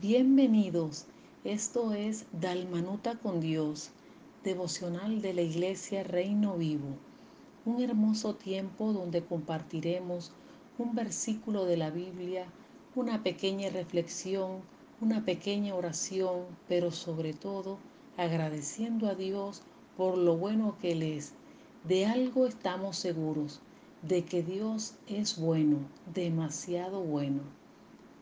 Bienvenidos. Esto es Dalmanuta con Dios, devocional de la Iglesia Reino Vivo. Un hermoso tiempo donde compartiremos un versículo de la Biblia, una pequeña reflexión, una pequeña oración, pero sobre todo agradeciendo a Dios por lo bueno que Él es. De algo estamos seguros, de que Dios es bueno, demasiado bueno.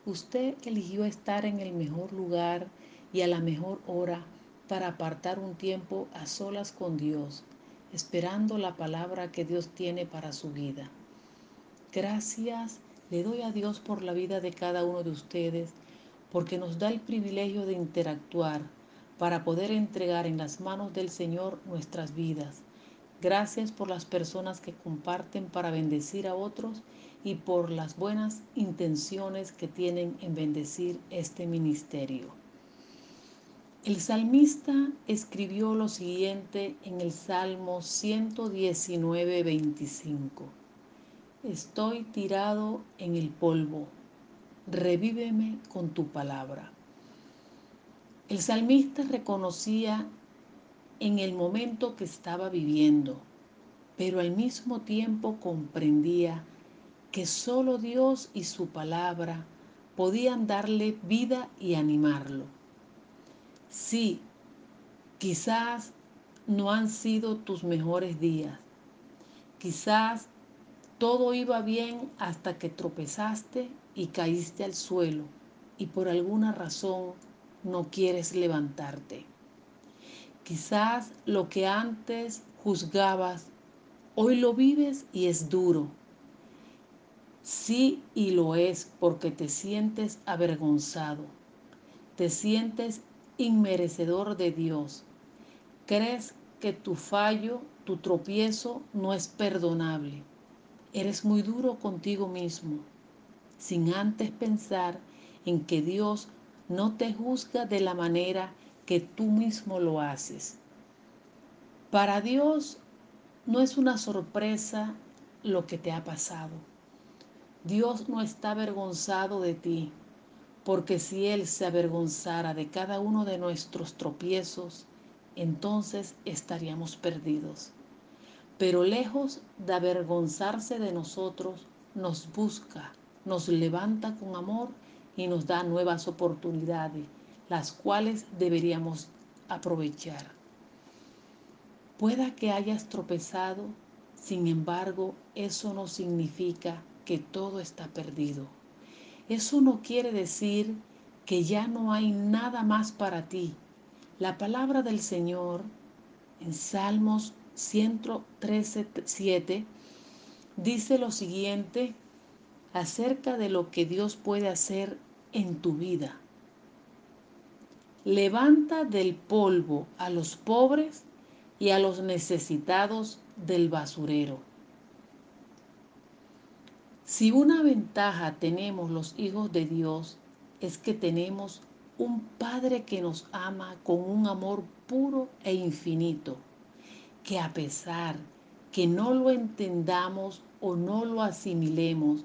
Usted eligió estar en el mejor lugar y a la mejor hora para apartar un tiempo a solas con Dios, esperando la palabra que Dios tiene para su vida. Gracias le doy a Dios por la vida de cada uno de ustedes, porque nos da el privilegio de interactuar para poder entregar en las manos del Señor nuestras vidas. Gracias por las personas que comparten para bendecir a otros y por las buenas intenciones que tienen en bendecir este ministerio. El salmista escribió lo siguiente en el Salmo 119, 25. Estoy tirado en el polvo, revíveme con tu palabra. El salmista reconocía en el momento que estaba viviendo, pero al mismo tiempo comprendía que solo Dios y su palabra podían darle vida y animarlo. Sí, quizás no han sido tus mejores días. Quizás todo iba bien hasta que tropezaste y caíste al suelo y por alguna razón no quieres levantarte. Quizás lo que antes juzgabas, hoy lo vives y es duro Sí y lo es porque te sientes avergonzado, te sientes inmerecedor de Dios. Crees que tu fallo, tu tropiezo no es perdonable. Eres muy duro contigo mismo, sin antes pensar en que Dios no te juzga de la manera que tú mismo lo haces. Para Dios no es una sorpresa lo que te ha pasado. Dios no está avergonzado de ti, porque si Él se avergonzara de cada uno de nuestros tropiezos, entonces estaríamos perdidos. Pero lejos de avergonzarse de nosotros, nos busca, nos levanta con amor y nos da nuevas oportunidades, las cuales deberíamos aprovechar. Pueda que hayas tropezado, sin embargo, eso no significa que todo está perdido. Eso no quiere decir que ya no hay nada más para ti. La palabra del Señor en Salmos 113, 7 dice lo siguiente acerca de lo que Dios puede hacer en tu vida. Levanta del polvo a los pobres y a los necesitados del basurero. Si una ventaja tenemos los hijos de Dios es que tenemos un Padre que nos ama con un amor puro e infinito, que a pesar que no lo entendamos o no lo asimilemos,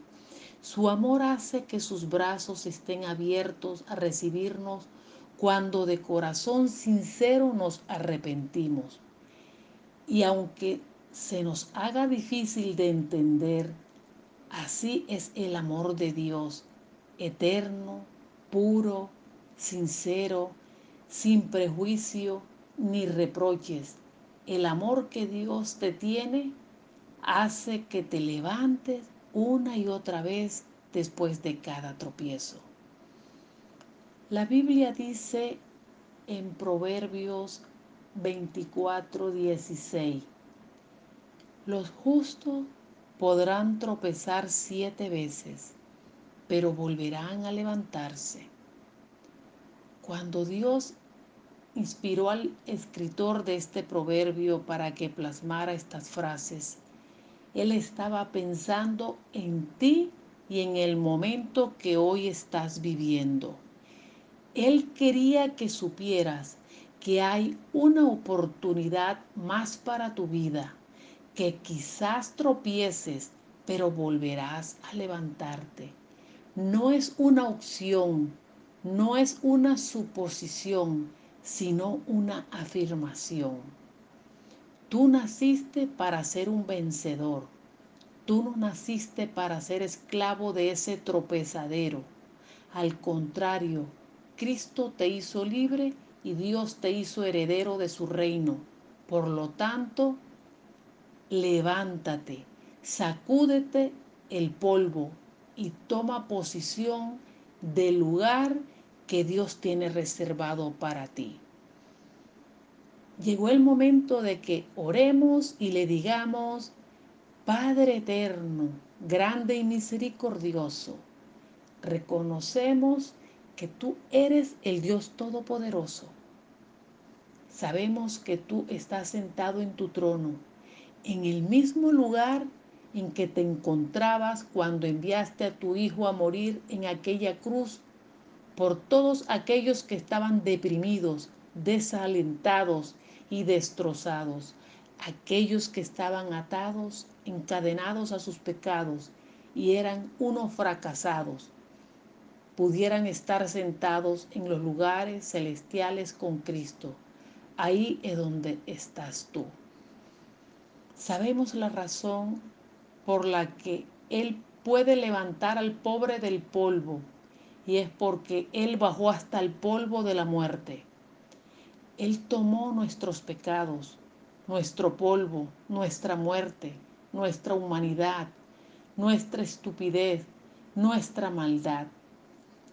su amor hace que sus brazos estén abiertos a recibirnos cuando de corazón sincero nos arrepentimos. Y aunque se nos haga difícil de entender, Así es el amor de Dios, eterno, puro, sincero, sin prejuicio ni reproches. El amor que Dios te tiene hace que te levantes una y otra vez después de cada tropiezo. La Biblia dice en Proverbios 24, 16, los justos Podrán tropezar siete veces, pero volverán a levantarse. Cuando Dios inspiró al escritor de este proverbio para que plasmara estas frases, Él estaba pensando en ti y en el momento que hoy estás viviendo. Él quería que supieras que hay una oportunidad más para tu vida que quizás tropieces, pero volverás a levantarte. No es una opción, no es una suposición, sino una afirmación. Tú naciste para ser un vencedor. Tú no naciste para ser esclavo de ese tropezadero. Al contrario, Cristo te hizo libre y Dios te hizo heredero de su reino. Por lo tanto, levántate, sacúdete el polvo y toma posición del lugar que Dios tiene reservado para ti. Llegó el momento de que oremos y le digamos, Padre eterno, grande y misericordioso, reconocemos que tú eres el Dios Todopoderoso. Sabemos que tú estás sentado en tu trono, en el mismo lugar en que te encontrabas cuando enviaste a tu Hijo a morir en aquella cruz por todos aquellos que estaban deprimidos, desalentados y destrozados, aquellos que estaban atados, encadenados a sus pecados y eran unos fracasados, pudieran estar sentados en los lugares celestiales con Cristo. Ahí es donde estás tú. Sabemos la razón por la que Él puede levantar al pobre del polvo y es porque Él bajó hasta el polvo de la muerte. Él tomó nuestros pecados, nuestro polvo, nuestra muerte, nuestra humanidad, nuestra estupidez, nuestra maldad.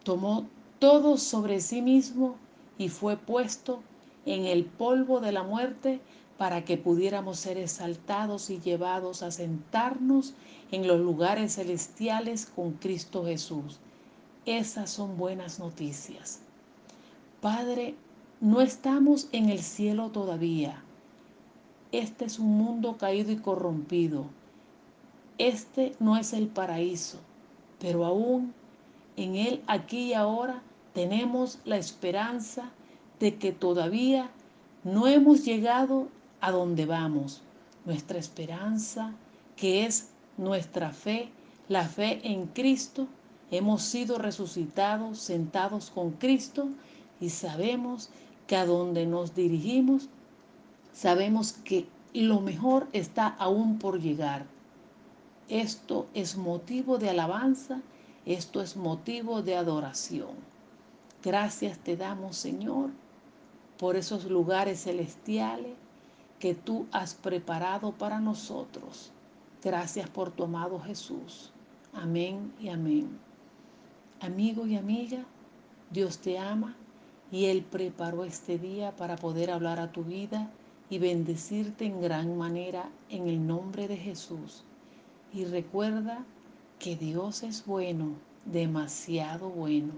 Tomó todo sobre sí mismo y fue puesto en el polvo de la muerte para que pudiéramos ser exaltados y llevados a sentarnos en los lugares celestiales con Cristo Jesús. Esas son buenas noticias. Padre, no estamos en el cielo todavía. Este es un mundo caído y corrompido. Este no es el paraíso, pero aún en él aquí y ahora tenemos la esperanza de que todavía no hemos llegado a donde vamos. Nuestra esperanza, que es nuestra fe, la fe en Cristo, hemos sido resucitados, sentados con Cristo y sabemos que a donde nos dirigimos, sabemos que lo mejor está aún por llegar. Esto es motivo de alabanza, esto es motivo de adoración. Gracias te damos, Señor, por esos lugares celestiales que tú has preparado para nosotros. Gracias por tu amado Jesús. Amén y amén. Amigo y amiga, Dios te ama y Él preparó este día para poder hablar a tu vida y bendecirte en gran manera en el nombre de Jesús. Y recuerda que Dios es bueno, demasiado bueno.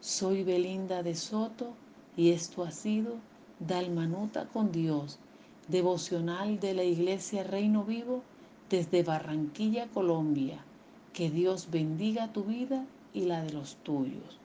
Soy Belinda de Soto y esto ha sido Dalmanuta con Dios, devocional de la Iglesia Reino Vivo desde Barranquilla, Colombia. Que Dios bendiga tu vida y la de los tuyos.